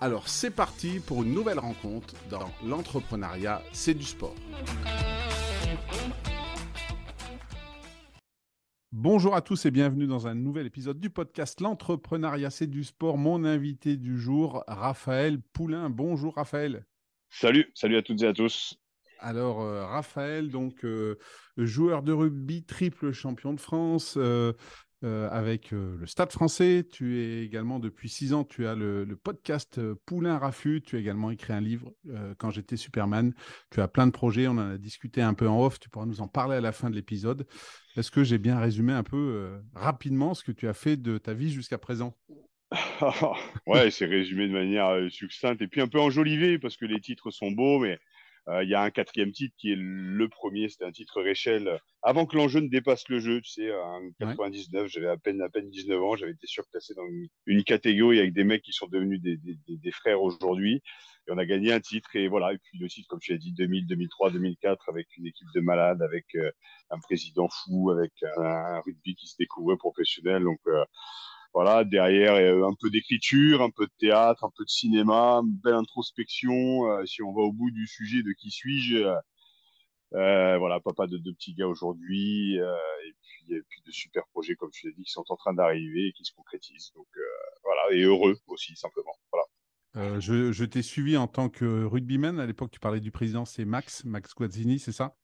Alors c'est parti pour une nouvelle rencontre dans l'entrepreneuriat, c'est du sport. Bonjour à tous et bienvenue dans un nouvel épisode du podcast L'entrepreneuriat, c'est du sport. Mon invité du jour, Raphaël Poulain. Bonjour Raphaël. Salut, salut à toutes et à tous. Alors, euh, Raphaël, donc euh, joueur de rugby, triple champion de France euh, avec le Stade français. Tu es également, depuis six ans, tu as le, le podcast Poulain Raffut. Tu as également écrit un livre, Quand j'étais Superman. Tu as plein de projets, on en a discuté un peu en off. Tu pourras nous en parler à la fin de l'épisode. Est-ce que j'ai bien résumé un peu rapidement ce que tu as fait de ta vie jusqu'à présent? Ouais, c'est résumé de manière euh, succincte et puis un peu enjolivé parce que les titres sont beaux, mais euh, il y a un quatrième titre qui est le premier, c'était un titre Réchelle. Avant que l'enjeu ne dépasse le jeu, tu sais, en 99, j'avais à peine, à peine 19 ans, j'avais été surclassé dans une, catégorie avec des mecs qui sont devenus des, des, des, frères aujourd'hui. Et on a gagné un titre et voilà. Et puis le titre, comme tu l'as dit, 2000, 2003, 2004, avec une équipe de malades, avec euh, un président fou, avec un, rugby qui se découvrait professionnel. Donc, voilà, derrière un peu d'écriture, un peu de théâtre, un peu de cinéma, belle introspection. Euh, si on va au bout du sujet de qui suis-je, euh, euh, voilà, papa de deux petits gars aujourd'hui, et, puis, de super projets, comme je l'ai dit, qui sont en train d'arriver et qui se concrétisent. Donc voilà, et heureux aussi, simplement. Voilà. je, je t'ai suivi en tant que rugbyman. À l'époque, tu parlais du président, c'est Max, Max Guazzini, c'est ça?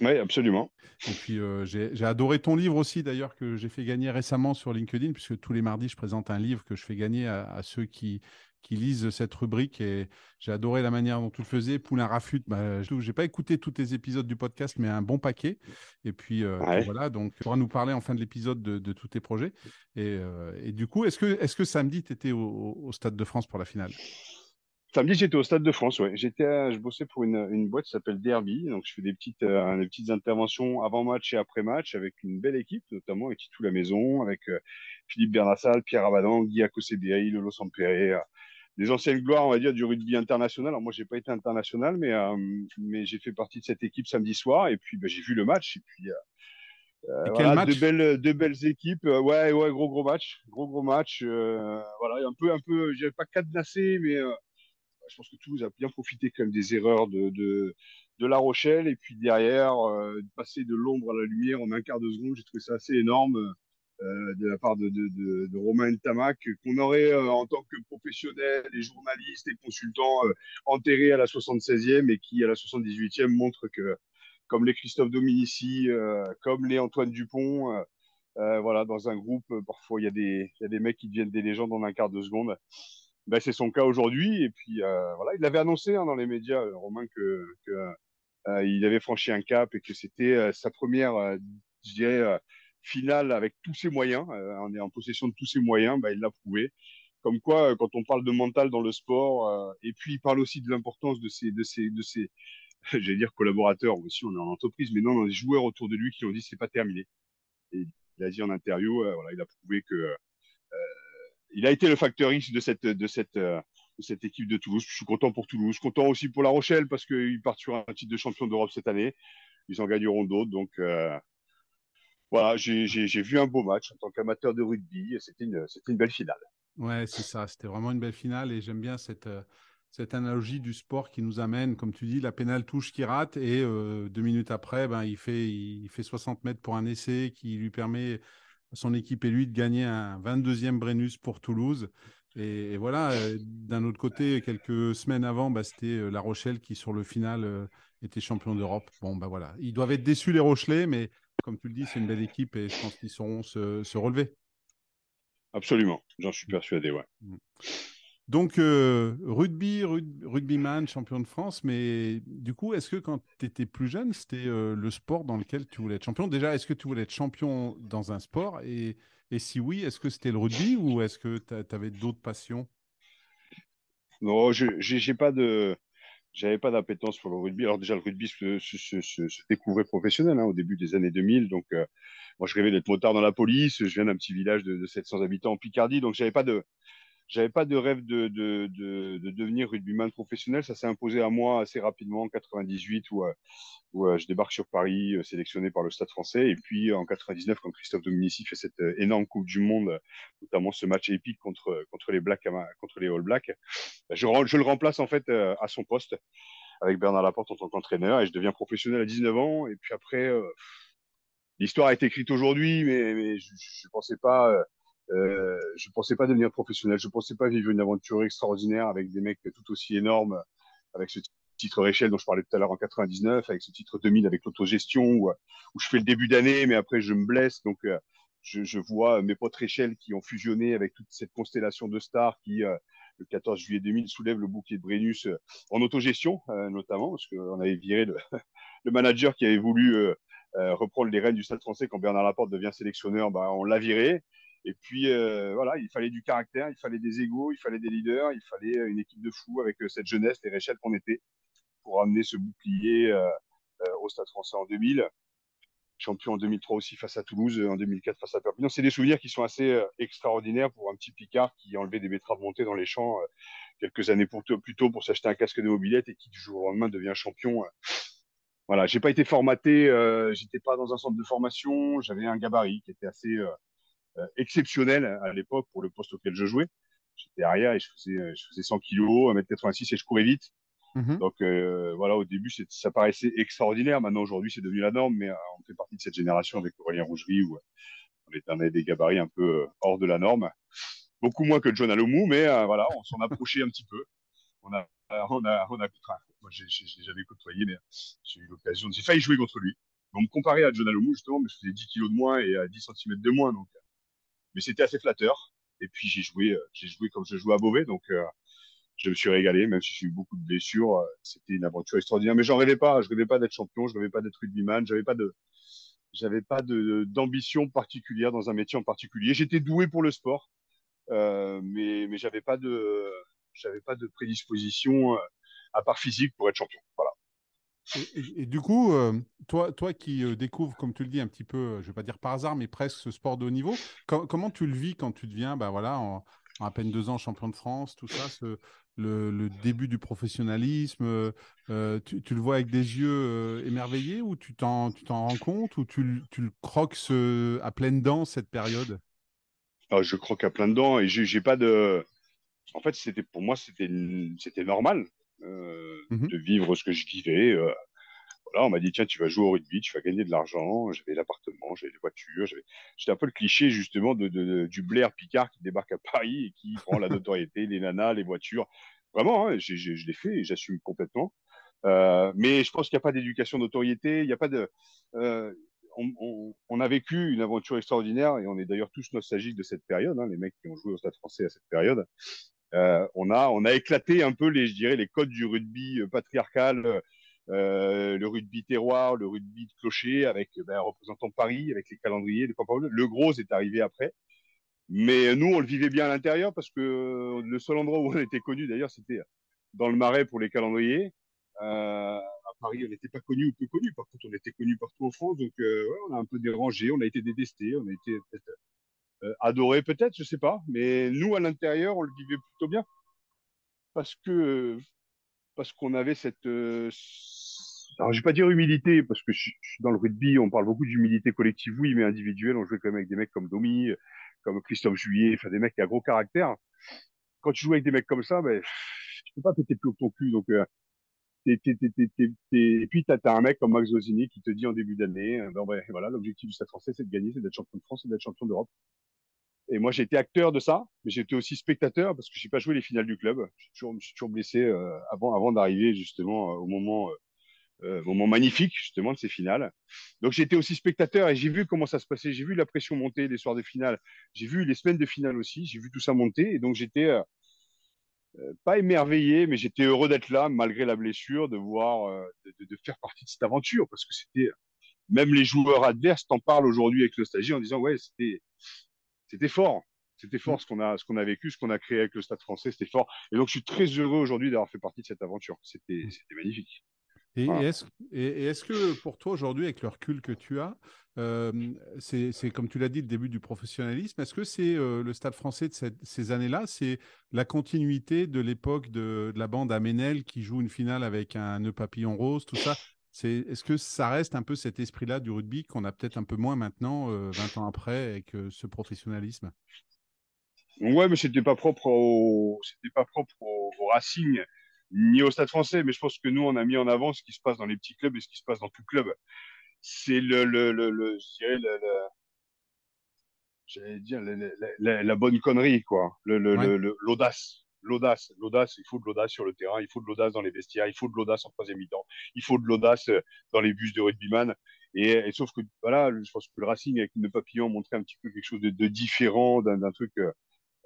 Oui, absolument. Et puis, euh, j'ai adoré ton livre aussi, d'ailleurs, que j'ai fait gagner récemment sur LinkedIn, puisque tous les mardis, je présente un livre que je fais gagner à, ceux qui, qui lisent cette rubrique. Et j'ai adoré la manière dont tu le faisais. Poulain Rafut, bah, je n'ai pas écouté tous tes épisodes du podcast, mais un bon paquet. Et puis, euh, voilà, donc tu pourras nous parler en fin de l'épisode de, tous tes projets. Et, euh, et du coup, est-ce que, est -ce que samedi, tu étais au Stade de France pour la finale? Samedi, j'étais au Stade de France. Ouais. J'étais, je bossais pour une, une boîte qui s'appelle Derby. Donc, je fais des petites, euh, des petites interventions avant match et après match avec une belle équipe, notamment avec Titou La Maison, avec euh, Philippe Bernassal, Pierre Abadan, Guy Akosebiri, Lolo Sampere, euh, des anciennes gloires, on va dire, du rugby international. Alors moi, j'ai pas été international, mais mais j'ai fait partie de cette équipe samedi soir. Et puis, bah, j'ai vu le match. Et puis, euh, voilà, match? deux belles, deux belles équipes. ouais, ouais, gros, gros match, gros, gros match. voilà, un peu, un peu, j'avais pas cadenassé, mais je pense que Toulouse a bien profité quand même des erreurs de, de, La Rochelle. Et puis derrière, euh, passer de l'ombre à la lumière en un quart de seconde, j'ai trouvé ça assez énorme euh, de la part de, de, de, Romain Tamac, qu'on aurait euh, en tant que professionnels et journalistes et consultants enterrés à la 76e et qui à la 78e montre que, comme les Christophe Dominici, comme les Antoine Dupont, voilà, dans un groupe, parfois il y, a y a des mecs qui deviennent des légendes en un quart de seconde. Ben, c'est son cas aujourd'hui. Et puis euh, voilà, il avait annoncé hein, dans les médias, euh, Romain, que, que euh, il avait franchi un cap et que c'était sa première, je dirais, finale avec tous ses moyens. on est en possession de tous ses moyens, ben, il l'a prouvé. Comme quoi, quand on parle de mental dans le sport, et puis il parle aussi de l'importance de ces, de ces, de ces, j'allais dire collaborateurs aussi, on est en entreprise, mais non, dans les joueurs autour de lui qui ont dit c'est pas terminé. Et il a dit en interview, voilà, il a prouvé que il a été le facteur X de cette, de cette, euh, de cette équipe de Toulouse. Je suis content pour Toulouse, content aussi pour La Rochelle parce qu'ils partent sur un titre de champion d'Europe cette année. Ils en gagneront d'autres. Donc euh, voilà, j'ai vu un beau match en tant qu'amateur de rugby. C'était une, une belle finale. Ouais, c'est ça. C'était vraiment une belle finale et j'aime bien cette, euh, cette analogie du sport qui nous amène, comme tu dis, la pénale touche qui rate et deux minutes après, ben, il, fait, il fait 60 mètres pour un essai qui lui permet son équipe et lui de gagner un 22e Brennus pour Toulouse. Et, voilà, d'un autre côté, quelques semaines avant, bah, c'était La Rochelle qui, sur le final, était champion d'Europe. Bon, bah voilà, ils doivent être déçus, les Rochelais, mais comme tu le dis, c'est une belle équipe et je pense qu'ils sauront se, relever. Absolument, j'en suis persuadé, ouais. Mm. Donc, euh, rugby, rugbyman, champion de France, mais du coup, est-ce que quand tu étais plus jeune, c'était euh, le sport dans lequel tu voulais être champion? Déjà, est-ce que tu voulais être champion dans un sport? Et, si oui, est-ce que c'était le rugby ou est-ce que tu avais d'autres passions? Non, je n'ai pas de. J'avais pas d'appétence pour le rugby. Alors déjà, le rugby se, découvrait professionnel hein, au début des années 2000. Donc, euh, moi, je rêvais d'être motard dans la police. Je viens d'un petit village de, de 700 habitants en Picardie, donc j'avais pas de, j'avais pas de rêve de, de, de, de, devenir rugbyman professionnel. Ça s'est imposé à moi assez rapidement en 98 où, euh, où euh, je débarque sur Paris, euh, sélectionné par le Stade français. Et puis en 99, quand Christophe Dominici fait cette énorme Coupe du Monde, notamment ce match épique contre, contre, les, Black, contre les All Blacks, bah, je, le remplace en fait à son poste avec Bernard Laporte en tant qu'entraîneur et je deviens professionnel à 19 ans. Et puis après, l'histoire a été écrite aujourd'hui, mais, je ne pensais pas euh, je pensais pas devenir professionnel. Je pensais pas vivre une aventure extraordinaire avec des mecs tout aussi énormes, avec ce titre Réchelle dont je parlais tout à l'heure en 99, avec ce titre 2000 avec l'autogestion où, où je fais le début d'année, mais après je me blesse. Donc, euh, je, je, vois mes potes Réchelle qui ont fusionné avec toute cette constellation de stars qui, euh, le 14 juillet 2000, soulève le bouquet de Brennus en autogestion, notamment, parce qu'on avait viré le, le, manager qui avait voulu reprendre les rênes du Stade français quand Bernard Laporte devient sélectionneur, bah, on l'a viré. Et puis euh, voilà, il fallait du caractère, il fallait des égaux, il fallait des leaders, il fallait une équipe de fous avec euh, cette jeunesse, les Réchelles qu'on était, pour amener ce bouclier euh, au Stade français en 2000. Champion en 2003 aussi face à Toulouse, en 2004 face à Perpignan. C'est des souvenirs qui sont assez extraordinaires pour un petit Picard qui enlevait des betteraves montées dans les champs quelques années plus tôt pour s'acheter un casque de mobilette et qui du jour au lendemain devient champion. Voilà, j'ai pas été formaté, j'étais pas dans un centre de formation, j'avais un gabarit qui était assez euh, exceptionnel à l'époque pour le poste auquel je jouais. J'étais arrière et je faisais, euh, je faisais 100 kilos, 1m86 et je courais vite. Mhm. Donc euh, voilà, au début, ça paraissait extraordinaire. Maintenant, aujourd'hui, c'est devenu la norme, mais on fait partie de cette génération avec Aurélien Rougerie où on est un des gabarits un peu hors de la norme. Beaucoup moins que John Alomou, mais voilà, on s'en approchait un petit peu. On a, on a, on a, moi, j'ai jamais côtoyé, mais j'ai eu l'occasion, j'ai failli jouer contre lui. On me comparait à John Alomou, justement, mais je faisais 10 kilos de moins et à 10 cm de moins, donc mais c'était assez flatteur. Et puis j'ai joué, euh, j'ai joué comme je jouais à Beauvais, donc euh, je me suis régalé, même si j'ai eu beaucoup de blessures. Euh, c'était une aventure extraordinaire, mais j'en rêvais pas. Je rêvais pas d'être champion, je rêvais pas d'être rugbyman, j'avais pas de, j'avais pas de d'ambition particulière dans un métier en particulier. J'étais doué pour le sport, euh, mais mais j'avais pas de, j'avais pas de prédisposition à part physique pour être champion. Voilà. Et, du coup, euh, toi, toi qui euh, découvres, comme tu le dis, un petit peu, euh, je ne vais pas dire par hasard, mais presque ce sport de haut niveau, comment tu le vis quand tu deviens, bah voilà, en, à peine deux ans champion de France, tout ça, le, début du professionnalisme, tu, le vois avec des yeux émerveillés ou tu t'en, rends compte ou tu, tu le croques à pleines dents cette période? Ah, Je croque à pleines dents et j'ai pas de. En fait, pour moi, c'était normal. Euh, mmh de vivre ce que je vivais. Euh, voilà, on m'a dit tiens, tu vas jouer au rugby, tu vas gagner de l'argent. J'avais l'appartement, j'avais des voitures. J'étais un peu le cliché justement de, du Blair Picard qui débarque à Paris et qui prend la notoriété, les nanas, les voitures. Vraiment, hein, je l'ai fait et j'assume complètement. Euh, mais je pense qu'il n'y a pas d'éducation notoriété, il n'y a pas de. Euh, on, on, a vécu une aventure extraordinaire et on est d'ailleurs tous nostalgiques de cette période, hein, les mecs qui ont joué au Stade français à cette période. Euh, on a on a éclaté un peu les je dirais les codes du rugby euh, patriarcal, euh, le rugby terroir, le rugby de clocher avec ben, représentant Paris, avec les calendriers, les Le gros est arrivé après. Mais nous, on le vivait bien à l'intérieur parce que le seul endroit où on était connu, d'ailleurs, c'était dans le Marais pour les calendriers. Euh, à Paris, on n'était pas connu ou peu connu. Par contre, on était connu partout en France. Donc, euh, ouais, on a un peu dérangé, on a été détesté, on a été peut-être adoré peut-être, je sais pas. Mais nous, à l'intérieur, on le vivait plutôt bien. Parce que parce qu'on avait cette... Euh, alors, je vais pas dire humilité, parce que je, suis dans le rugby, on parle beaucoup d'humilité collective, oui, mais individuelle. On jouait quand même avec des mecs comme Domi, comme Christophe Juillet, enfin des mecs qui ont gros caractère. Quand tu joues avec des mecs comme ça, ben, tu peux pas péter plus ton cul. Donc, euh, et puis, tu as, un mec comme Max Zosini qui te dit en début d'année, ben, voilà, l'objectif du Stade français, c'est de gagner, c'est d'être champion de France, c'est d'être champion d'Europe. Et moi, j'ai été acteur de ça, mais j'étais aussi spectateur parce que je n'ai pas joué les finales du club. Je suis toujours, blessé euh, avant, d'arriver justement euh, au moment, euh, moment magnifique justement de ces finales. Donc j'étais aussi spectateur et j'ai vu comment ça se passait. J'ai vu la pression monter les soirs de finale. J'ai vu les semaines de finale aussi. J'ai vu tout ça monter et donc j'étais pas émerveillé, mais j'étais heureux d'être là malgré la blessure, de voir, de, faire partie de cette aventure parce que c'était même les joueurs adverses t'en parlent aujourd'hui avec le stagiaire en disant ouais c'était c'était fort. C'était fort mm. ce qu'on a, ce qu'on a vécu, ce qu'on a créé avec le Stade français, c'était fort. Et donc, je suis très heureux aujourd'hui d'avoir fait partie de cette aventure. C'était, mm. c'était magnifique. Et, est-ce, et, est-ce que pour toi aujourd'hui, avec le recul que tu as, euh, c'est, c'est comme tu l'as dit, le début du professionnalisme. Est-ce que c'est euh, le Stade français de ces années-là C'est la continuité de l'époque de, de, la bande Amenel qui joue une finale avec un nœud papillon rose, tout ça? Est-ce que ça reste un peu cet esprit-là du rugby qu'on a peut-être un peu moins maintenant, 20 euh, ans après, avec euh, ce professionnalisme? Ouais, mais c'était pas propre au, c'était pas propre au, Racing ni au Stade Français. Mais je pense que nous, on a mis en avant ce qui se passe dans les petits clubs et ce qui se passe dans tout club. C'est le, le, le, j'allais dire la, bonne connerie, quoi. L'audace l'audace. L'audace, il faut de l'audace sur le terrain, il faut de l'audace dans les vestiaires, il faut de l'audace en troisième mi-temps, il faut de l'audace euh, dans les bus de rugbyman. Et, et, sauf que voilà, je pense que le Racing avec le papillon montrait un petit peu quelque chose de, de différent d'un truc, euh,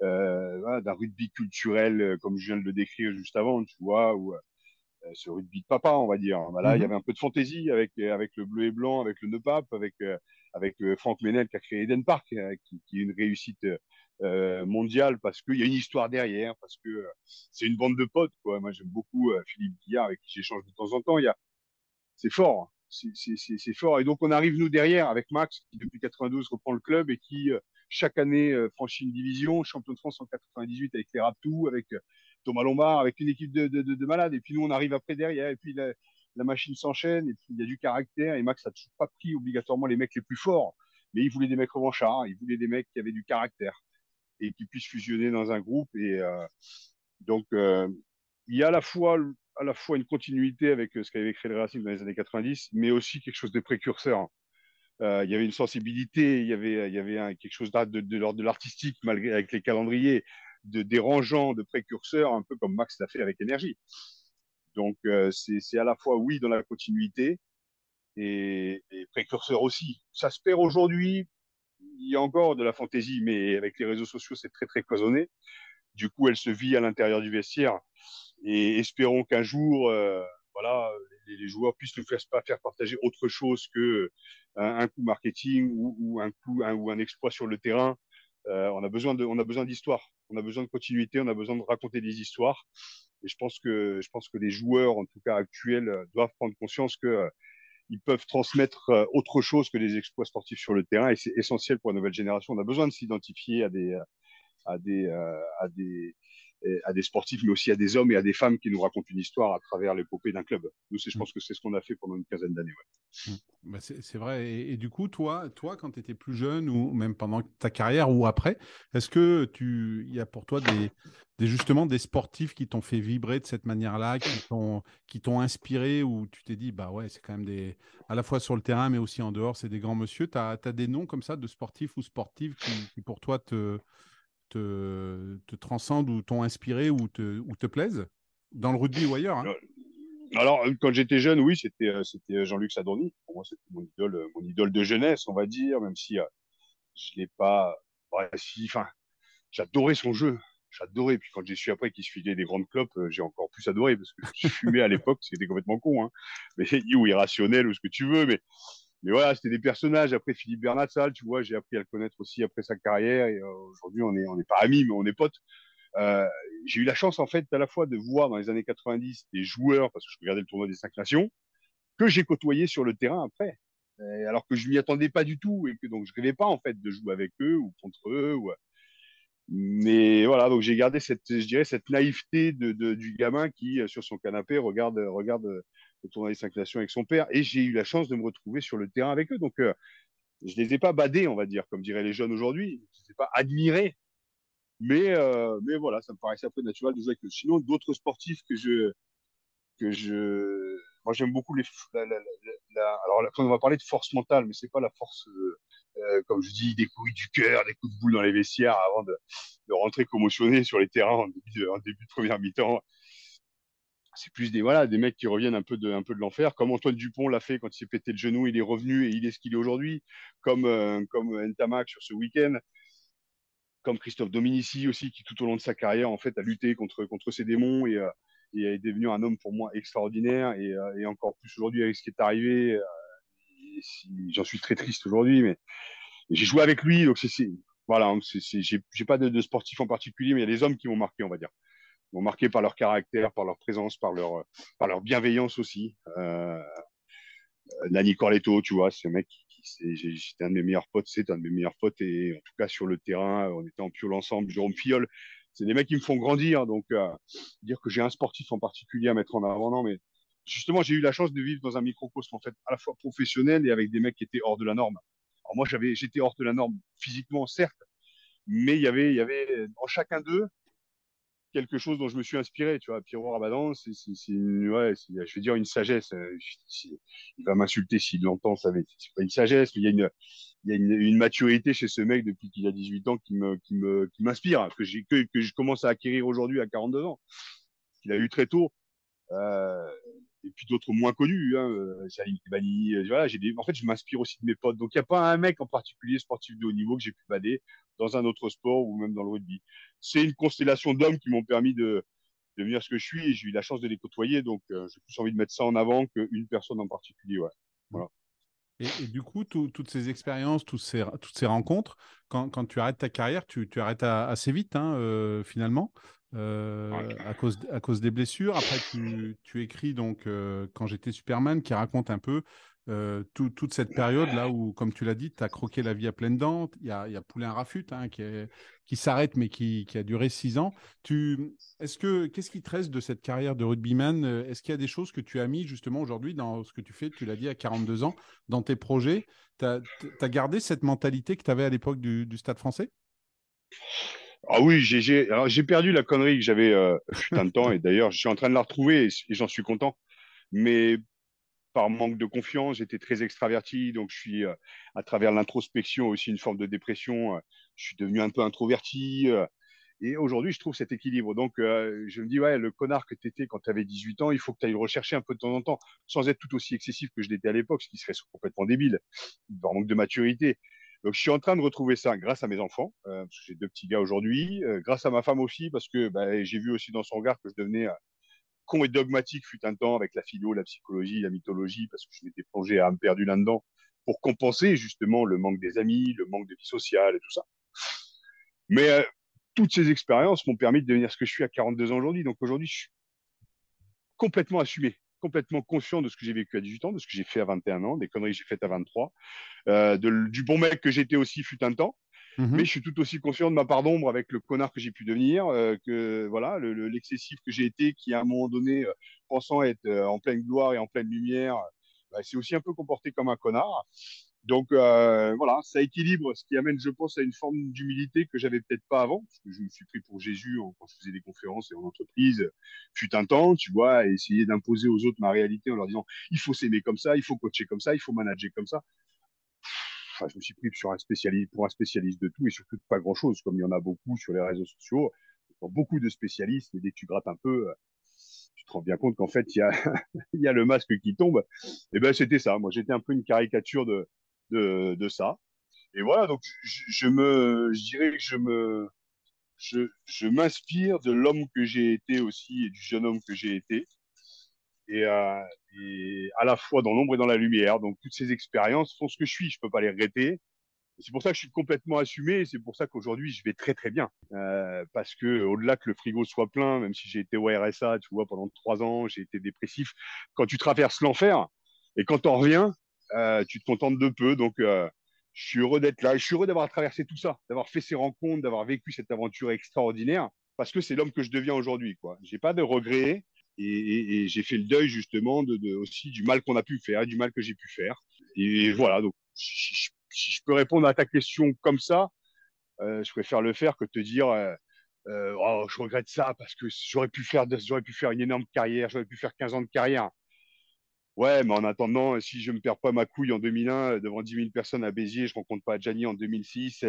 euh d'un rugby culturel euh, comme je viens de le décrire juste avant, tu vois, ou ce rugby de papa, on va dire. Voilà, il y mhm. avait un peu de fantaisie avec avec le bleu et blanc, avec le nœud pape, avec avec Franck Menel qui a créé Eden Park, qui, qui, est une réussite euh, mondial parce qu'il y a une histoire derrière, parce que euh, c'est une bande de potes. Quoi. Moi, j'aime beaucoup euh, Philippe Guillard avec qui j'échange de temps en temps. Y a... C'est fort, hein. c'est fort. Et donc, on arrive, nous, derrière, avec Max, qui depuis 92 reprend le club et qui, chaque année, franchit une division, champion de France en 98 avec les Raptous, avec Thomas Lombard, avec une équipe de, de, de, malades. Et puis, nous, on arrive après derrière. Et puis, la, la machine s'enchaîne. Et puis, il y a du caractère. Et Max a toujours pas pris obligatoirement les mecs les plus forts. Mais il voulait des mecs revanchards. Il voulait des mecs qui avaient du caractère et qui puissent fusionner dans un groupe. Et euh, donc, euh, il y a à la fois à la fois une continuité avec ce qu'avait créé le Racing dans les années 90, mais aussi quelque chose de précurseur. Euh, il y avait une sensibilité, il y avait, il y avait quelque chose de, de l'artistique, malgré avec les calendriers, de dérangeant, de précurseur, un peu comme Max l'a fait avec Énergie. Donc, euh, c'est à la fois, oui, dans la continuité et précurseur aussi. Ça se perd aujourd'hui il y a encore de la fantaisie, mais avec les réseaux sociaux, c'est très, très cloisonné. Du coup, elle se vit à l'intérieur du vestiaire. Et espérons qu'un jour, euh, voilà, les, joueurs puissent nous faire, faire partager autre chose que euh, un, coup marketing ou, un coup ou un exploit sur le terrain. Euh, on a besoin de, on a besoin d'histoire, on a besoin de continuité, on a besoin de raconter des histoires. Et je pense que, je pense que les joueurs, en tout cas actuels, doivent prendre conscience que ils peuvent transmettre euh, autre chose que des exploits sportifs sur le terrain et c'est essentiel pour la nouvelle génération. On a besoin de s'identifier à des, à des, euh, à des, à des sportifs, mais aussi à des hommes et à des femmes qui nous racontent une histoire à travers l'épopée d'un club. Nous, je mm. pense que c'est ce qu'on a fait pendant une quinzaine d'années. Ouais. Mm. Bah c'est vrai. Et, du coup, toi, toi quand tu étais plus jeune ou même pendant ta carrière ou après, est-ce que tu, il y a pour toi des, des justement des sportifs qui t'ont fait vibrer de cette manière-là, qui t'ont, qui t'ont inspiré ou tu t'es dit, bah ouais, c'est quand même des, à la fois sur le terrain, mais aussi en dehors, c'est des grands monsieur. Tu as, des noms comme ça de sportifs ou sportives qui pour toi te, te, transcendent ou t'ont inspiré ou te, ou te plaisent dans le rugby ou ailleurs hein? Alors, quand j'étais jeune, oui, c'était euh, c'était Jean-Luc Sadorni. Pour moi, c'était mon idole, mon idole de jeunesse, on va dire, même si euh, je l'ai pas. enfin, j'adorais son jeu. J'adorais. Puis quand j'ai su après qu'il se filait des grandes clopes, euh, j'ai encore plus adoré parce que je fumais à l'époque, c'était complètement con, hein. Mais ou irrationnel ou ce que tu veux, mais mais voilà, c'était des personnages. Après Philippe Bernatsal, tu vois, j'ai appris à le connaître aussi après sa carrière. Et euh, aujourd'hui, on n'est on est pas amis, mais on est potes. Euh, j'ai eu la chance, en fait, à la fois de voir dans les années 90 des joueurs, parce que je regardais le tournoi des cinq nations, que j'ai côtoyé sur le terrain après. alors que je m'y attendais pas du tout et que donc je rêvais pas, en fait, de jouer avec eux ou contre eux. Ou... Mais voilà, donc j'ai gardé cette, je dirais, cette naïveté du gamin qui, sur son canapé, regarde, regarde le tournoi des cinq nations avec son père, et j'ai eu la chance de me retrouver sur le terrain avec eux. Donc, euh, je les ai pas badés, on va dire, comme diraient les jeunes aujourd'hui. Je les ai pas admirés. Mais, euh, mais voilà, ça me paraissait peu naturel de jouer avec eux. Sinon, d'autres sportifs que je, que je, moi j'aime beaucoup les, alors on va parler de force mentale, mais c'est pas la force, euh, comme je dis, des coups du cœur, des coups de boule dans les vestiaires avant de, rentrer commotionné sur les terrains en début de première mi-temps. C'est plus des, voilà, des mecs qui reviennent un peu de, un peu de l'enfer, comme Antoine Dupont l'a fait quand il s'est pété le genou, il est revenu et il est ce qu'il est aujourd'hui, comme, euh, comme Ntamak sur ce week-end, comme Christophe Dominici aussi, qui tout au long de sa carrière, en fait, a lutté contre, contre ses démons et, euh, est devenu un homme pour moi extraordinaire et, euh, et encore plus aujourd'hui avec ce qui est arrivé. Si, J'en suis très triste aujourd'hui, mais j'ai joué avec lui, donc c'est voilà, j'ai pas de, de, sportif en particulier, mais il y a des hommes qui m'ont marqué, on va dire, m'ont marqué par leur caractère, par leur présence, par leur par leur bienveillance aussi. Euh, Nani Corletto, tu vois, ce mec qui, c'était un de mes meilleurs potes, c'est un de mes meilleurs potes et en tout cas sur le terrain, on était en piole ensemble. Jérôme Fiol, c'est des mecs qui me font grandir, donc euh, dire que j'ai un sportif en particulier à mettre en avant, non, mais justement, j'ai eu la chance de vivre dans un microcosme en fait à la fois professionnel et avec des mecs qui étaient hors de la norme. Alors moi, j'étais hors de la norme physiquement, certes, mais il y avait, il y avait en chacun d'eux quelque chose dont je me suis inspiré. Tu vois, Pierrot Rabadan, c'est, ouais, je vais dire une sagesse. Euh, il va m'insulter s'il l'entend, ça c'est pas une sagesse, mais il y a une, il y a une, maturité chez ce mec depuis qu'il a 18 ans qui me, qui me, qui m'inspire, que j'ai, que je commence à acquérir aujourd'hui à 42 ans, qu'il a eu très tôt. Euh, et puis d'autres moins connus, hein, euh, Salim Kebani, euh, voilà, des... en fait, je m'inspire aussi de mes potes. Donc, il n'y a pas un mec en particulier sportif de haut niveau que j'ai pu bader dans un autre sport ou même dans le rugby. C'est une constellation d'hommes qui m'ont permis de, devenir ce que je suis et j'ai eu la chance de les côtoyer. Donc, euh, j'ai plus envie de mettre ça en avant qu'une personne en particulier. Voilà. Et, du coup, tout, toutes ces expériences, toutes ces, toutes ces rencontres, quand, quand, tu arrêtes ta carrière, tu, tu arrêtes assez vite, hein, finalement. Euh, à, cause, à cause des blessures. Après, tu, tu écris donc euh, Quand j'étais Superman, qui raconte un peu euh, tout, toute cette période là où, comme tu l'as dit, tu as croqué la vie à pleines dents. Il y a, y a Poulain Rafut hein, qui, qui s'arrête, mais qui, a duré six ans. Tu, est-ce que, qu'est-ce qui te reste de cette carrière de rugbyman Est-ce qu'il y a des choses que tu as mis justement aujourd'hui dans ce que tu fais Tu l'as dit à 42 ans, dans tes projets? Tu as, gardé cette mentalité que tu avais à l'époque du Stade français? Ah oui, j'ai perdu la connerie que j'avais euh, un temps et d'ailleurs je suis en train de la retrouver et, j'en suis content. Mais par manque de confiance, j'étais très extraverti, donc je suis euh, à travers l'introspection aussi une forme de dépression. Euh, je suis devenu un peu introverti euh, et aujourd'hui je trouve cet équilibre. Donc je me dis ouais, le connard que tu étais quand tu avais 18 ans, il faut que tu ailles le rechercher un peu de temps en temps, sans être tout aussi excessif que je l'étais à l'époque, ce qui serait complètement débile, par manque de maturité. Donc, je suis en train de retrouver ça grâce à mes enfants, euh, parce que j'ai deux petits gars aujourd'hui, euh, grâce à ma femme aussi, parce que bah, j'ai vu aussi dans son regard que je devenais euh, con et dogmatique fut un temps avec la philo, la psychologie, la mythologie, parce que je m'étais plongé à me perdu là-dedans pour compenser justement le manque des amis, le manque de vie sociale et tout ça. Mais toutes ces expériences m'ont permis de devenir ce que je suis à 42 ans aujourd'hui. Donc aujourd'hui, je suis complètement assumé complètement conscient de ce que j'ai vécu à 18 ans, de ce que j'ai fait à 21 ans, des conneries que j'ai faites à 23, euh, de, du bon mec que j'étais aussi fut un temps. Mmh. Mais je suis tout aussi conscient de ma part d'ombre avec le connard que j'ai pu devenir, euh, que voilà, l'excessif le, que j'ai été, qui à un moment donné, euh, pensant être en pleine gloire et en pleine lumière, bah, c'est aussi un peu comporté comme un connard. Donc euh, voilà, ça équilibre, ce qui amène, je pense, à une forme d'humilité que j'avais peut-être pas avant, parce que je me suis pris pour Jésus quand je faisais des conférences et en entreprise, fut un temps, tu vois, à essayer d'imposer aux autres ma réalité en leur disant il faut s'aimer comme ça, il faut coacher comme ça, il faut manager comme ça. Enfin, je me suis pris sur un spécialiste, pour un spécialiste de tout et surtout de pas grand-chose, comme il y en a beaucoup sur les réseaux sociaux, beaucoup de spécialistes, et dès que tu grattes un peu, tu te rends bien compte qu'en fait, il y a, y a le masque qui tombe. Et ben, c'était ça. Moi, j'étais un peu une caricature de, de, ça. Et voilà, donc je, me, je dirais que je me, je, je m'inspire de l'homme que j'ai été aussi et du jeune homme que j'ai été. Et, euh, et, à la fois dans l'ombre et dans la lumière. Donc toutes ces expériences font ce que je suis. Je peux pas les regretter. C'est pour ça que je suis complètement assumé. C'est pour ça qu'aujourd'hui je vais très très bien. Euh, parce que au-delà que le frigo soit plein, même si j'ai été au RSA, tu vois, pendant trois ans, j'ai été dépressif. Quand tu traverses l'enfer et quand t'en reviens, tu te contentes de peu. Donc, euh, je suis heureux d'être là. Je suis heureux d'avoir traversé tout ça, d'avoir fait ces rencontres, d'avoir vécu cette aventure extraordinaire, parce que c'est l'homme que je deviens aujourd'hui. Quoi. J'ai pas de regrets et, j'ai fait le deuil justement aussi du mal qu'on a pu faire, du mal que j'ai pu faire. Et voilà. Donc, si je, peux répondre à ta question comme ça, euh, je préfère le faire que te dire. Euh, euh, oh, je regrette ça parce que j'aurais pu faire, j'aurais pu faire une énorme carrière, j'aurais pu faire 15 ans de carrière Ouais, mais en attendant, si je me perds pas ma couille en 2001 devant 10 000 personnes à Béziers, je rencontre pas Gianni en 2006.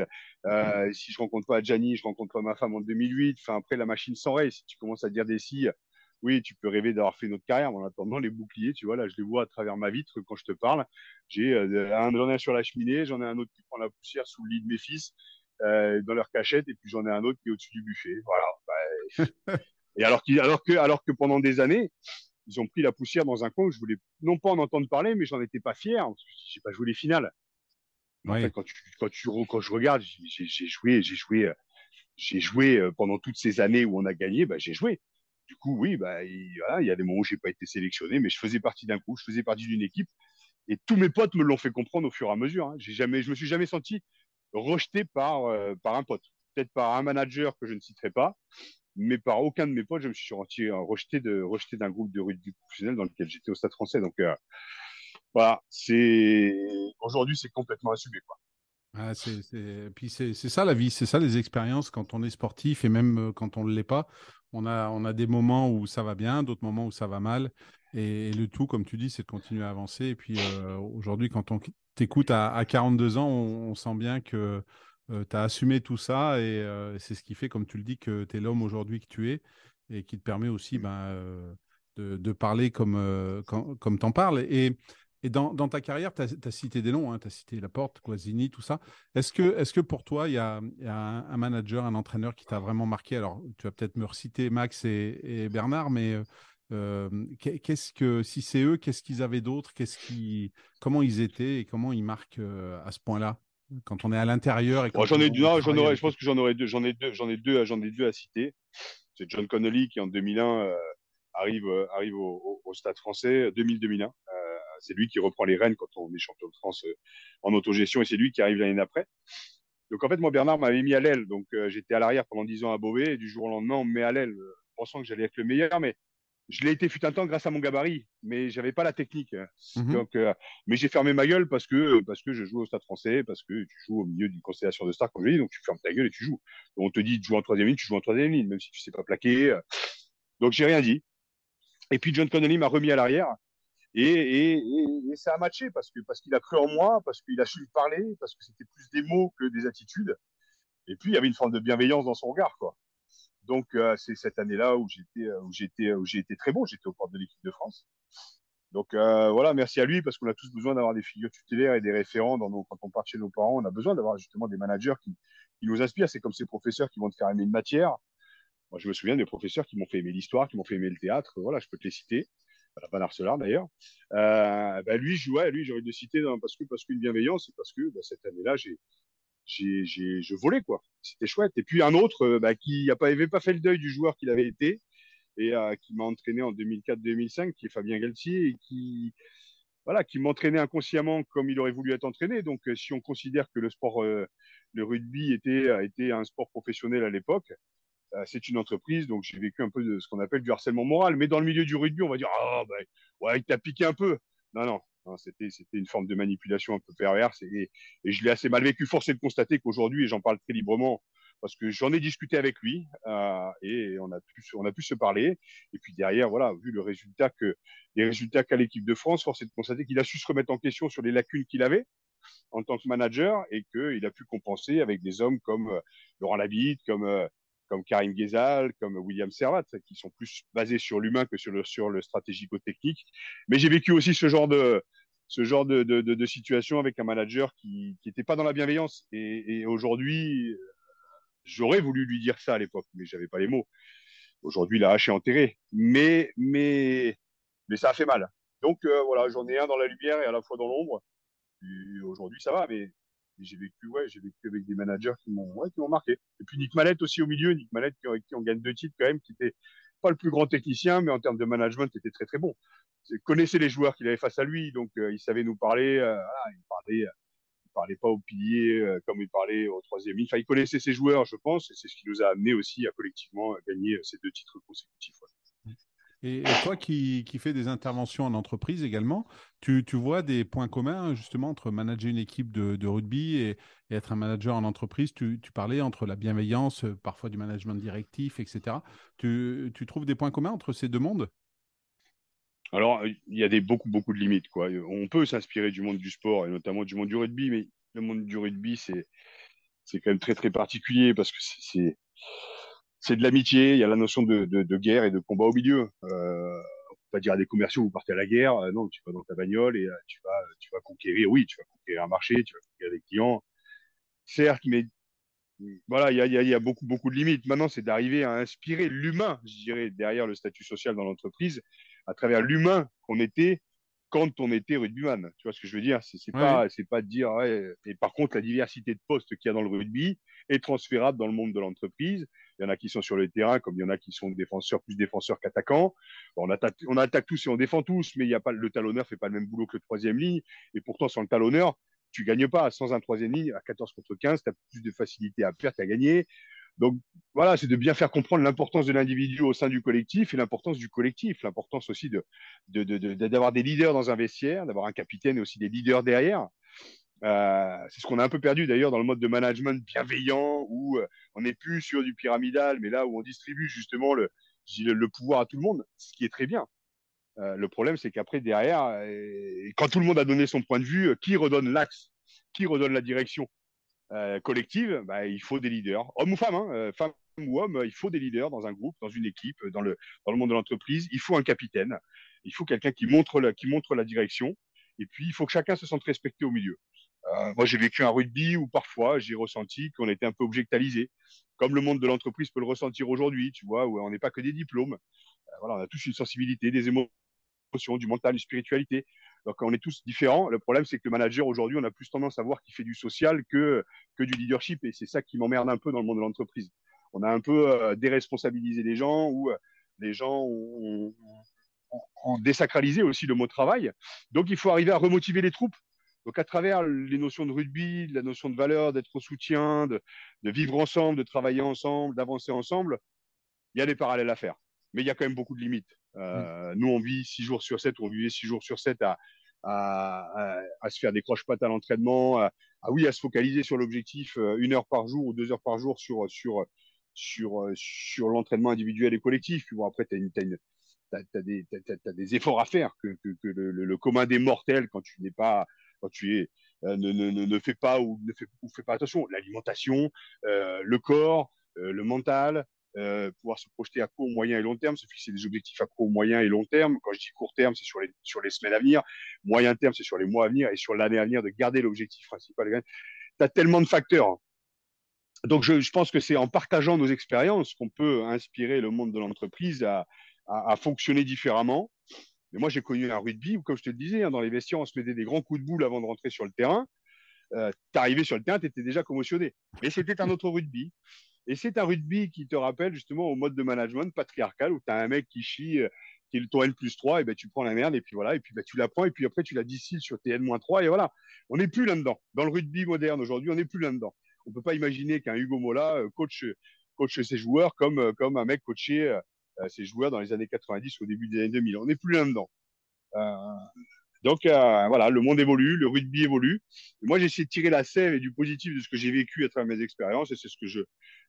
Euh, si je rencontre pas Gianni, je rencontre pas ma femme en 2008. Enfin, après, la machine s'enraye. Si tu commences à dire des si, oui, tu peux rêver d'avoir fait notre carrière. Mais en attendant, les boucliers, tu vois, là, je les vois à travers ma vitre quand je te parle. J'ai euh, un, j'en ai un sur la cheminée, j'en ai un autre qui prend la poussière sous le lit de mes fils euh, dans leur cachette, et puis j'en ai un autre qui est au-dessus du buffet. Voilà. Bah, et alors, alors, que, alors que pendant des années, ils ont pris la poussière dans un coin où je voulais non pas en entendre parler, mais j'en étais pas fier. J'ai pas joué les finales. En fait, quand tu, quand tu, quand je regarde, j'ai joué, j'ai joué, j'ai joué euh, pendant toutes ces années où on a gagné, bah, j'ai joué. Du coup, oui, bah, il, voilà, il y a des moments où j'ai pas été sélectionné, mais je faisais partie d'un groupe, je faisais partie d'une équipe, et tous mes potes me l'ont fait comprendre au fur et à mesure. Hein. J'ai jamais, je me suis jamais senti rejeté par euh, par un pote, peut-être par un manager que je ne citerai pas, mais par aucun de mes potes, je me suis senti rejeté de rejeté d'un groupe de rugby professionnel dans lequel j'étais au Stade Français. Donc euh, voilà, c'est aujourd'hui c'est complètement assumé. Ah, c'est, Puis c'est, ça la vie, c'est ça les expériences quand on est sportif et même euh, quand on ne l'est pas. On a, on a des moments où ça va bien, d'autres moments où ça va mal. Et, le tout, comme tu dis, c'est de continuer à avancer. Et puis euh, aujourd'hui, quand on t'écoute à 42 ans, on, sent bien que tu as assumé tout ça et c'est ce qui fait, comme tu le dis, que tu es l'homme aujourd'hui que tu es et qui te permet aussi ben, de, parler comme, comme, comme tu en parles. Et, et dans, dans, ta carrière, tu as, cité des noms, hein, tu as cité Laporte, Quasini, tout ça. Est-ce que, est que pour toi, il y a, y a un, manager, un entraîneur qui t'a vraiment marqué? Alors, tu vas peut-être me reciter Max et, et Bernard, mais qu'est-ce que, si c'est eux, qu'est-ce qu'ils avaient d'autre? Qu'est-ce qui, Comment ils étaient et comment ils marquent à ce point-là? Quand on est à l'intérieur et j'en ai deux, j'en aurais, je pense que j'en aurais deux, j'en ai deux, j'en ai deux, j'en ai deux à citer. C'est John Connolly qui en 2001 euh, arrive euh, arrive au, au, Stade Français 2000-2001. Euh, c'est lui qui reprend les rênes quand on est champion de France en autogestion et c'est lui qui arrive l'année d'après. Donc en fait moi Bernard m'avait mis à l'aile, donc j'étais à l'arrière pendant 10 ans à Beauvais et du jour au lendemain on me met à l'aile, pensant que j'allais être le meilleur, mais je l'ai été fut un temps grâce à mon gabarit, mais j'avais pas la technique. Mmh Donc, euh, mais j'ai fermé ma gueule parce que parce que je joue au Stade Français, parce que tu joues au milieu d'une constellation de stars, comme je dis, donc tu fermes ta gueule et tu joues. on te dit de jouer en troisième ligne, tu joues en troisième ligne, même si tu sais pas plaquer. Euh. Donc j'ai rien dit. Et puis John Connolly m'a remis à l'arrière. Et, et, et, ça a matché parce que parce qu'il a cru en moi, parce qu'il a su me parler, parce que c'était plus des mots que des attitudes. Et puis il y avait une forme de bienveillance dans son regard, quoi. Donc euh, c'est cette année-là où j'étais où j'étais où j'ai été très bon. J'étais au port de l'équipe de France. Donc euh, voilà, merci à lui parce qu'on a tous besoin d'avoir des figures tutélaires et des référents quand on part chez nos parents. On a besoin d'avoir justement des managers qui, nous inspirent. C'est comme ces professeurs qui vont te faire aimer une matière. Moi, je me souviens des professeurs qui m'ont fait aimer l'histoire, qui m'ont fait aimer le théâtre. Voilà, je peux te les citer. Van Arcelard d'ailleurs. Euh, bah, lui, je, ouais, lui, j'ai envie de citer parce que parce qu'une bienveillance, et parce que bah, cette année-là, j'ai j'ai, je volais quoi. C'était chouette. Et puis un autre euh, bah, qui n'a pas, avait pas fait le deuil du joueur qu'il avait été et euh, qui m'a entraîné en 2004-2005, qui est Fabien Galtier et qui voilà, qui m'entraînait inconsciemment comme il aurait voulu être entraîné. Donc euh, si on considère que le sport, le rugby était était un sport professionnel à l'époque, c'est une entreprise. Donc j'ai vécu un peu de ce qu'on appelle du harcèlement moral. Mais dans le milieu du rugby, on va dire ah ben ouais, il t'a piqué un peu. Non non, Hein, c'était, c'était une forme de manipulation un peu perverse et, et je l'ai assez mal vécu. Force est de constater qu'aujourd'hui, et j'en parle très librement, parce que j'en ai discuté avec lui euh, et on a pu on a pu se parler et puis derrière voilà vu le résultat que les résultats qu'a l'équipe de France force est de constater qu'il a su se remettre en question sur les lacunes qu'il avait en tant que manager et qu'il a pu compenser avec des hommes comme euh, Laurent Labitte comme euh, comme Karim Ghezal, comme William Servat, qui sont plus basés sur l'humain que sur le, sur le stratégico-technique. Mais j'ai vécu aussi ce genre de, ce genre de, de, de, situation avec un manager qui n'était pas dans la bienveillance. Et, et aujourd'hui, j'aurais voulu lui dire ça à l'époque, mais j'avais pas les mots. Aujourd'hui, la hache est enterrée. Mais, mais, mais ça a fait mal. Donc euh, voilà, j'en ai un dans la lumière et à la fois dans l'ombre. Aujourd'hui, ça va, mais j'ai vécu, ouais, j'ai vécu avec des managers qui m'ont, ouais, qui m'ont marqué. Et puis Nick Mallette aussi au milieu, Nick Mallette qui, qui on gagne deux titres quand même, qui était pas le plus grand technicien, mais en termes de management, était très très bon. Il connaissait les joueurs qu'il avait face à lui, donc euh, il savait nous parler. Euh, il parlait, il parlait pas au pilier euh, comme il parlait au troisième. Enfin, il connaissait ses joueurs, je pense, et c'est ce qui nous a amené aussi à collectivement gagner ces deux titres consécutifs. Et, toi qui, qui fais des interventions en entreprise également, tu, tu, vois des points communs justement entre manager une équipe de, rugby et, être un manager en entreprise? Tu, tu, parlais entre la bienveillance, euh, parfois du management directif, etc. Tu, tu trouves des points communs entre ces deux mondes? Alors, il y a des, beaucoup, beaucoup de limites. Quoi. On peut s'inspirer du monde du sport et notamment du monde du rugby, mais le monde du rugby, c'est, c'est quand même très, très particulier parce que c'est, c'est de l'amitié. Il y a la notion de, de, guerre et de combat au milieu. Euh, on peut pas dire à des commerciaux, vous partez à la guerre. Euh, non, tu vas dans ta bagnole et euh, tu, vas, tu vas conquérir. Oui, tu vas conquérir un marché, tu vas conquérir des clients. Certes, mais voilà, il y a, y a, beaucoup, beaucoup de limites. Maintenant, c'est d'arriver à inspirer l'humain, je dirais, derrière le statut social dans l'entreprise, à travers l'humain qu'on était quand on était rugbyman. Tu vois ce que je veux dire? C'est pas, c'est pas de dire. Ouais, et par contre, la diversité de postes qu'il y a dans le rugby est transférable dans le monde de l'entreprise. Il y en a qui sont sur le terrain, comme il y en a qui sont défenseurs, plus défenseurs qu'attaquants. on attaque, on attaque tous et on défend tous, mais il y a pas le talonneur fait pas le même boulot que le troisième ligne. Et pourtant, sans le talonneur, tu gagnes pas. Sans un troisième ligne, à 14 contre 15, tu as plus de facilité à perdre qu'à gagner. Donc voilà, c'est de bien faire comprendre l'importance de l'individu au sein du collectif et l'importance du collectif, l'importance aussi de, d'avoir des leaders dans un vestiaire, d'avoir un capitaine et aussi des leaders derrière. Euh, c'est ce qu'on a un peu perdu d'ailleurs dans le mode de management bienveillant où euh, on n'est plus sur du pyramidal, mais là où on distribue justement le, pouvoir à tout le monde, ce qui est très bien. Euh, le problème, c'est qu'après, derrière, quand tout le monde a donné son point de vue, qui redonne l'axe Qui redonne la direction collective, bah, il faut des leaders, hommes ou femmes, hein, femmes ou hommes, il faut des leaders dans un groupe, dans une équipe, dans le, monde de l'entreprise. Il faut un capitaine, il faut quelqu'un qui montre la direction, et puis il faut que chacun se sente respecté au milieu. Euh, moi, j'ai vécu un rugby où parfois j'ai ressenti qu'on était un peu objectalisé, comme le monde de l'entreprise peut le ressentir aujourd'hui, tu vois, où on n'est pas que des diplômes. Euh, on a tous une sensibilité, des émotions, du mental, une spiritualité. Donc on est tous différents. Le problème, c'est que le manager aujourd'hui, on a plus tendance à voir qu'il fait du social que, que du leadership. Et c'est ça qui m'emmerde un peu dans le monde de l'entreprise. On a un peu euh, déresponsabilisé les gens ou les gens ont, désacralisé aussi le mot travail. Donc il faut arriver à remotiver les troupes. Donc à travers les notions de rugby, la notion de valeur, d'être au soutien, de, de vivre ensemble, de travailler ensemble, d'avancer ensemble, il y a des parallèles à faire. Mais il y a quand même beaucoup de limites. Euh, nous, on vit six jours sur sept, on vivait six jours sur sept à, à, à, se faire des croche-pattes à l'entraînement, à, oui, à se focaliser sur l'objectif euh, une heure par jour ou deux heures par jour sur, sur, sur, sur l'entraînement individuel et collectif. Puis bon, après, tu as, as, des, as, des efforts à faire que, que, que le, le, commun des mortels, quand tu n'es pas, quand tu es, euh, ne, ne, ne, fait pas ou ne fait pas attention. L'alimentation, euh, le corps, euh, le mental, pouvoir se projeter à court, moyen et long terme, se fixer des objectifs à court, moyen et long terme. Quand je dis court terme, c'est sur les, sur les semaines à venir. Moyen terme, c'est sur les mois à venir. Et sur l'année à venir, de garder l'objectif principal. Tu as tellement de facteurs. Donc, je, je pense que c'est en partageant nos expériences qu'on peut inspirer le monde de l'entreprise à, à, fonctionner différemment. Mais moi, j'ai connu un rugby où, comme je te le disais, hein, dans les vestiaires, on se mettait des grands coups de boule avant de rentrer sur le terrain. Euh, T'arrivais sur le terrain, tu étais déjà commotionné. Mais c'était un autre rugby. Et c'est un rugby qui te rappelle justement au mode de management patriarcal où tu as un mec qui chie, euh, qui est ton N plus 3, et ben tu prends la merde, et puis voilà, et puis ben, tu la prends, et puis après tu la distilles sur tes N-3, et voilà. On n'est plus là-dedans. Dans le rugby moderne aujourd'hui, on n'est plus là-dedans. On peut pas imaginer qu'un Hugo Mola euh, coach, ses joueurs comme, euh, comme un mec coachait ses joueurs dans les années 90 au début des années 2000. On n'est plus là-dedans. Euh, donc euh, voilà, le monde évolue, le rugby évolue. Moi, j'ai essayé de tirer la sève et du positif de ce que j'ai vécu à travers mes expériences, et c'est ce que je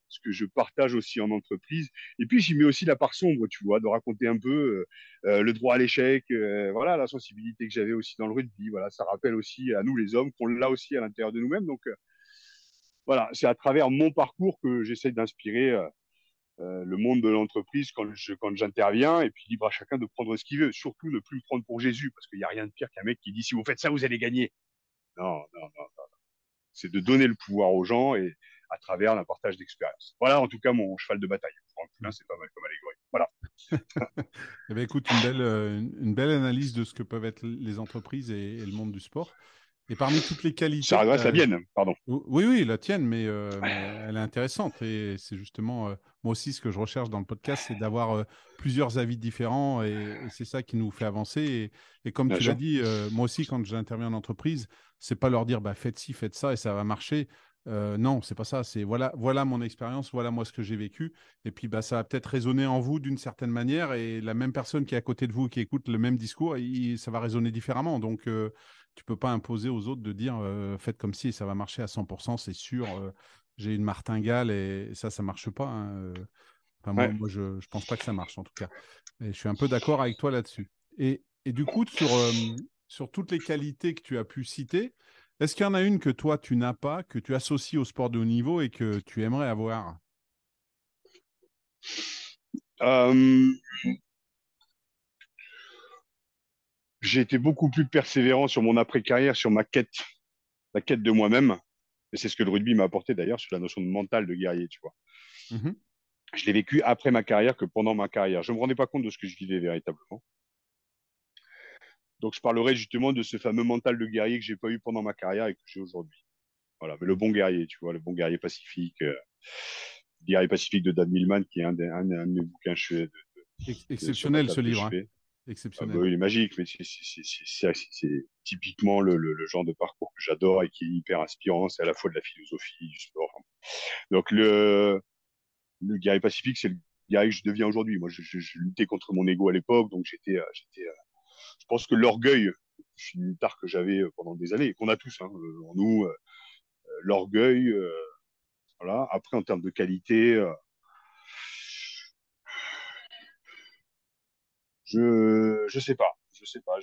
ce que je partage aussi en entreprise. Et puis j'y mets aussi la part sombre, tu vois, de raconter un peu euh, euh le droit à l'échec, euh, voilà, la sensibilité que j'avais aussi dans le rugby. Voilà, ça rappelle aussi à nous les hommes qu'on l'a aussi à l'intérieur de nous-mêmes. Donc euh, voilà, c'est à travers mon parcours que j'essaie d'inspirer euh, le monde de l'entreprise quand je, quand j'interviens et puis libre à chacun de prendre ce qu'il veut. Surtout ne plus me prendre pour Jésus parce qu'il n'y a rien de pire qu'un mec qui dit si vous faites ça vous allez gagner. Non, non, non, non. C'est de donner le pouvoir aux gens et à travers un partage d'expérience. Voilà en tout cas mon cheval de bataille. c'est pas mal comme allégorie. Voilà. eh bien, écoute, une belle, euh, une belle analyse de ce que peuvent être les entreprises et, et le monde du sport. Et parmi toutes les qualités. Ça adresse la mienne, pardon. Oui, oui, la tienne, mais, euh, elle est intéressante. Et c'est justement, euh, moi aussi, ce que je recherche dans le podcast, c'est d'avoir euh, plusieurs avis différents. Et, c'est ça qui nous fait avancer. Et, comme tu l'as dit, moi aussi, quand j'interviens en entreprise, c'est pas leur dire bah, faites ci, faites ça et ça va marcher. Non, c'est pas ça. C'est voilà, voilà mon expérience, voilà moi ce que j'ai vécu. Et puis bah, ça va peut-être résonner en vous d'une certaine manière. Et la même personne qui est à côté de vous, qui écoute le même discours, ça va résonner différemment. Donc tu peux pas imposer aux autres de dire euh, faites comme si ça va marcher à 100%, c'est sûr. Euh, j'ai une martingale et ça, ça marche pas. Hein. Enfin, moi, je, je pense pas que ça marche en tout cas. Et je suis un peu d'accord avec toi là-dessus. Et, du coup, sur, sur toutes les qualités que tu as pu citer, est-ce qu'il y en a une que toi, tu n'as pas, que tu associes au sport de haut niveau et que tu aimerais avoir? J'ai été beaucoup plus persévérant sur mon après-carrière, sur ma quête, la quête de moi-même. Et c'est ce que le rugby m'a apporté d'ailleurs sur la notion de mental de guerrier, tu vois. Mmh je l'ai vécu après ma carrière que pendant ma carrière. Je ne me rendais pas compte de ce que je vivais véritablement. Donc, je parlerai justement de ce fameux mental de guerrier que j'ai pas eu pendant ma carrière et que j'ai aujourd'hui. Voilà, mais le bon guerrier, tu vois, le bon guerrier pacifique, euh, guerrier pacifique de Dan Millman, qui est un, un, de mes bouquins de, exceptionnel ce livre. Hein. Exceptionnel. Ah bah il est magique, mais c'est typiquement le, genre de parcours que j'adore et qui est hyper inspirant. C'est à la fois de la philosophie, du sport. Donc, le, le pacifique, c'est le guerrier que je deviens aujourd'hui. Moi, je, luttais contre mon ego à l'époque, donc j'étais, euh, euh, je pense que l'orgueil, c'est une tare que j'avais euh, pendant des années, qu'on a tous hein, en nous, l'orgueil. voilà. Après, en termes de qualité, je, je sais pas je sais pas.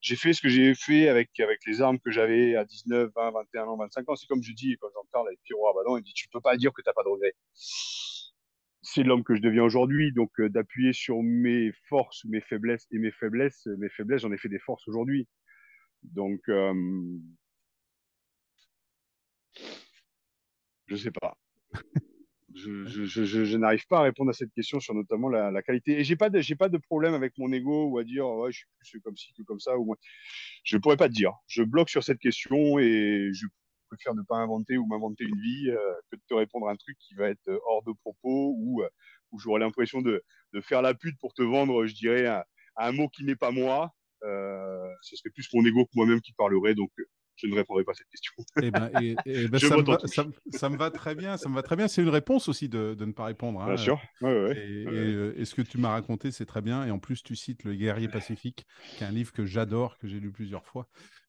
j'ai fait ce que j'ai fait avec, avec les armes que j'avais à 19, 20, 21 ans, 25 ans. C'est comme je dis, quand j'en parle avec Pierrot Abaddon, il dit Tu peux pas dire que tu n'as pas de regrets. C'est l'homme que je deviens aujourd'hui. Donc, euh, d'appuyer sur mes forces, mes faiblesses et mes faiblesses, mes faiblesses, j'en ai fait des forces aujourd'hui. Donc, euh, je sais pas je, je, je, je n'arrive pas à répondre à cette question sur notamment la, la qualité. Et j'ai pas de, j'ai pas de problème avec mon ego ou à dire ouais, je suis plus comme ci que comme ça. Ou moi. Je pourrais pas te dire. Je bloque sur cette question et je préfère ne pas inventer ou m'inventer une vie euh, que de te répondre à un truc qui va être hors de propos ou euh, où j'aurais l'impression de, de, faire la pute pour te vendre, je dirais, un, un mot qui n'est pas moi. Euh, ce serait plus mon ego que moi-même qui parlerait. Donc, je ne répondrai pas à cette question. Eh ben, ben ça, me va, ça, me va, très bien. Ça me va très bien. C'est une réponse aussi de, de ne pas répondre. Hein. Bien sûr. Euh, et, ce que tu m'as raconté, c'est très bien. Et en plus, tu cites Le Guerrier Pacifique, qui est un livre que j'adore, que j'ai lu plusieurs fois.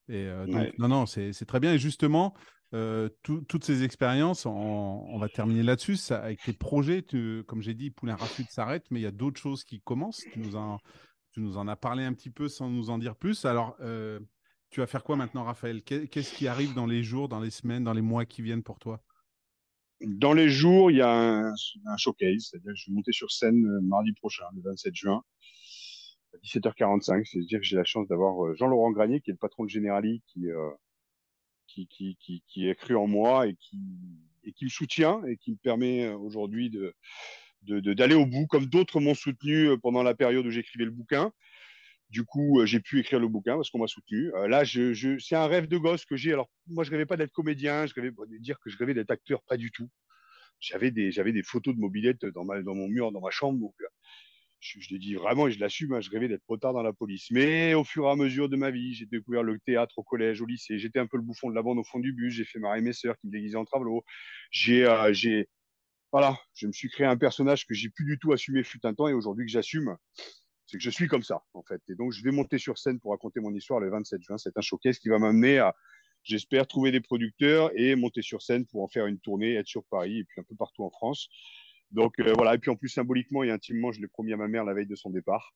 Et euh, donc, non, non, c'est très bien. Et justement, euh, toutes ces expériences, on, va terminer là-dessus. Avec tes projets, comme j'ai dit, Poulain Rafut s'arrête, mais il y a d'autres choses qui commencent. Tu nous, en, tu nous en as parlé un petit peu sans nous en dire plus. Alors, tu vas faire quoi maintenant, Raphaël? Qu'est-ce qui arrive dans les jours, dans les semaines, dans les mois qui viennent pour toi? Dans les jours, il y a un, showcase, c'est-à-dire que je vais monter sur scène euh, mardi prochain, le 27 juin, à 17h45. C'est-à-dire que j'ai la chance d'avoir euh, Jean-Laurent Granier, qui est le patron de Generali, euh, qui, qui, qui, qui, est cru en moi et qui, et qui me soutient et qui me permet aujourd'hui de d'aller au bout, comme d'autres m'ont soutenu pendant la période où j'écrivais le bouquin. Du coup, euh, j'ai pu écrire le bouquin parce qu'on m'a soutenu. Euh, là, je, c'est un rêve de gosse que j'ai. Alors, moi, je rêvais pas d'être comédien, je rêvais de dire que je rêvais d'être acteur, pas du tout. J'avais des, photos de mobilette dans, mon mur, dans ma chambre. Donc, euh, je, je l'ai dit vraiment et je l'assume, hein, je rêvais d'être tard dans la police. Mais au fur et à mesure de ma vie, j'ai découvert le théâtre au collège, au lycée. J'étais un peu le bouffon de la bande au fond du bus. J'ai fait marrer mes sœurs qui me déguisaient en travelot. J'ai, j'ai, voilà, je me suis créé un personnage que j'ai plus du tout assumé fut un temps et aujourd'hui que j'assume c'est que je suis comme ça, en fait. Et donc, je vais monter sur scène pour raconter mon histoire le 27 juin. C'est un showcase qui va m'amener à, j'espère, trouver des producteurs et monter sur scène pour en faire une tournée, être sur Paris et puis un peu partout en France. Donc, euh, voilà. Et puis, en plus, symboliquement et intimement, je l'ai promis à ma mère la veille de son départ.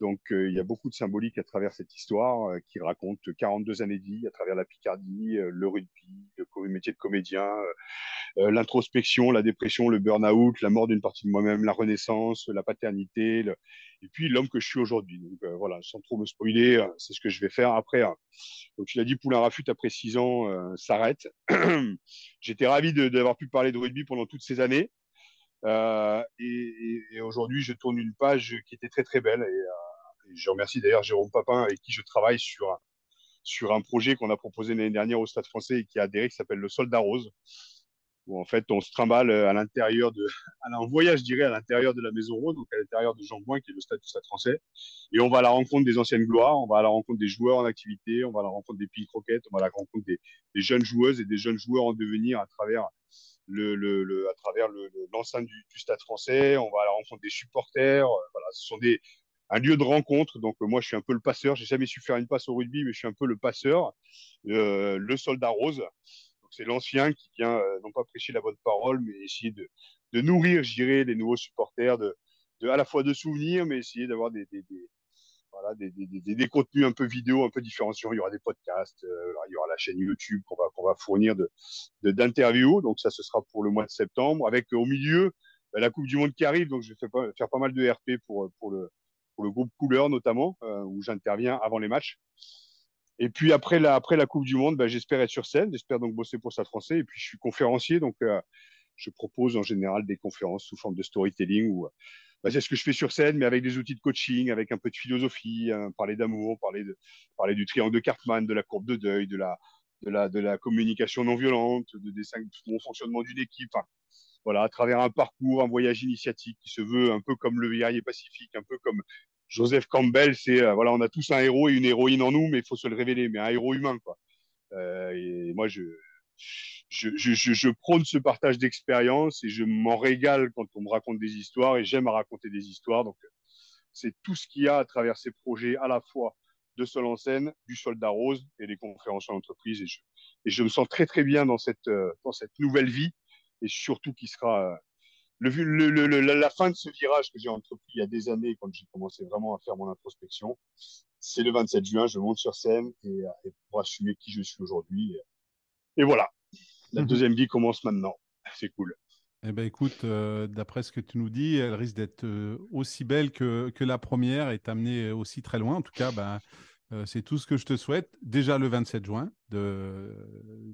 Donc, euh, il y a beaucoup de symbolique à travers cette histoire euh, qui raconte 42 années de vie à travers la Picardie, le rugby, le métier de comédien, l'introspection, la dépression, le burn-out, la mort d'une partie de moi-même, la renaissance, la paternité, le, et puis l'homme que je suis aujourd'hui. Donc euh, voilà, sans trop me spoiler, euh, c'est ce que je vais faire après. Hein. Donc tu l'as dit, Poulain Rafut après six ans euh, s'arrête. J'étais ravi d'avoir pu parler de rugby pendant toutes ces années. Euh, et, et, aujourd'hui, je tourne une page qui était très très belle. Et, je remercie d'ailleurs Jérôme Papin avec qui je travaille sur sur un projet qu'on a proposé l'année dernière au Stade Français et qui a adhéré, qui s'appelle le Soldat Rose où en fait on se trimballe euh, à l'intérieur de, un voyage, je dirais, à l'intérieur de la Maison Rose, donc à l'intérieur de Jean Bouin, qui est le stade du Stade français. Et on va à la rencontre des anciennes gloires, on va à la rencontre des joueurs en activité, on va à la rencontre des piles croquettes, on va à la rencontre des, jeunes joueuses et des jeunes joueurs en devenir à travers le, le, le à travers l'enceinte du, du, Stade français, on va à la rencontre des supporters. Euh, voilà, ce sont des, un lieu de rencontre. Donc, moi, je suis un peu le passeur. J'ai jamais su faire une passe au rugby, mais je suis un peu le passeur, euh, le soldat rose c'est l'ancien qui vient euh, non pas prêcher la bonne parole, mais essayer de, de nourrir, je dirais, les nouveaux supporters, de, de, à la fois de souvenirs, mais essayer d'avoir des, des, voilà, des, des, des, contenus un peu vidéo, un peu différenciants. Il y aura des podcasts, il y aura la chaîne YouTube qu'on va, qu'on va fournir de, d'interviews. Donc ça, ce sera pour le mois de septembre, avec au milieu bah, la Coupe du Monde qui arrive. Donc je vais faire pas, faire pas mal de RP pour, pour, le, pour le groupe Couleur notamment, où j'interviens avant les matchs. Et puis après la, après la Coupe du Monde, bah, j'espère être sur scène, j'espère donc bosser pour Stade français. Et puis je suis conférencier, donc je propose en général des conférences sous forme de storytelling ou bah, c'est ce que je fais sur scène, mais avec des outils de coaching, avec un peu de philosophie, hein, parler d'amour, parler de parler du triangle de Cartman, de la courbe de deuil, de la de la de la communication non violente, de des cinq bon fonctionnement d'une équipe. Voilà, à travers un parcours, un voyage initiatique qui se veut un peu comme le guerrier pacifique, un peu comme Joseph Campbell. C'est euh, voilà, on a tous un héros et une héroïne en nous, mais il faut se le révéler, mais un héros humain quoi. Euh, et moi je je, je, je, prône ce partage d'expérience et je m'en régale quand on me raconte des histoires et j'aime raconter des histoires. Donc, c'est tout ce qu'il y a à travers ces projets, à la fois de Sol en scène, du Soldat Rose et des conférences en entreprise. Et je, et je me sens très, très bien dans cette, euh, dans cette nouvelle vie et surtout qui sera euh, le, le, le, la fin de ce virage que j'ai entrepris il y a des années quand j'ai commencé vraiment à faire mon introspection. C'est le 27 juin, je monte sur scène et, et pour assumer qui je suis aujourd'hui. Et voilà, la mhm. deuxième vie commence maintenant. C'est cool. Eh ben écoute, euh, d'après ce que tu nous dis, elle risque d'être euh, aussi belle que, que, la première et t'amener aussi très loin. En tout cas, ben, euh, c'est tout ce que je te souhaite. Déjà le 27 juin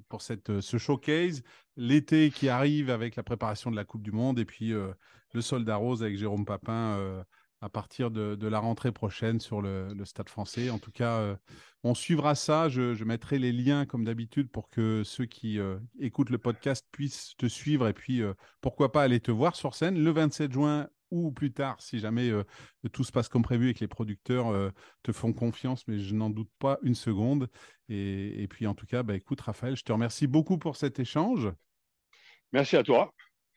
pour cette, ce showcase, l'été qui arrive avec la préparation de la Coupe du Monde et puis le Soldat Rose avec Jérôme Papin à partir de, la rentrée prochaine sur le, Stade français. En tout cas, euh, on suivra ça. Je, mettrai les liens comme d'habitude pour que ceux qui euh, écoutent le podcast puissent te suivre et puis euh, pourquoi pas aller te voir sur scène le 27 juin ou plus tard si jamais tout se passe comme prévu et que les producteurs te font confiance, mais je n'en doute pas une seconde. Et, puis en tout cas, bah, écoute Raphaël, je te remercie beaucoup pour cet échange. Merci à toi.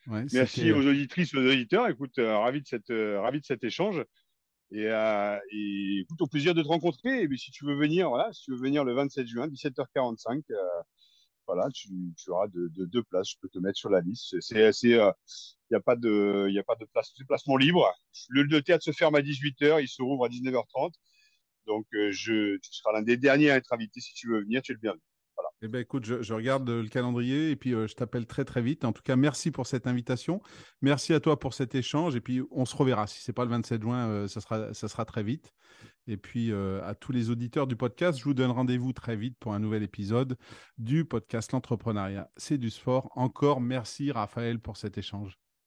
Merci aux auditrices, aux auditeurs. Écoute, euh, ravi de cette, euh, ravi de cet échange. Et, euh, et, écoute, au plaisir de te rencontrer. Et si tu veux venir, voilà, si tu veux venir le 27 juin, 17h45, voilà, tu, tu auras deux de, de places. Je peux te mettre sur la liste. C'est, il n'y a pas de, il a pas de place, c'est placement libre. Le, le, théâtre se ferme à 18h, il se rouvre à 19h30. Donc, je, tu seras l'un des derniers à être invité. Si tu veux venir, tu es le bienvenu. Eh ben, écoute, je, regarde le calendrier et puis euh, je t'appelle très très vite. En tout cas, merci pour cette invitation. Merci à toi pour cet échange. Et puis, on se reverra. Si ce n'est pas le 27 juin, euh, ça, sera, très vite. Et puis, euh, à tous les auditeurs du podcast, je vous donne rendez-vous très vite pour un nouvel épisode du podcast L'entrepreneuriat, c'est du sport. Encore merci Raphaël pour cet échange.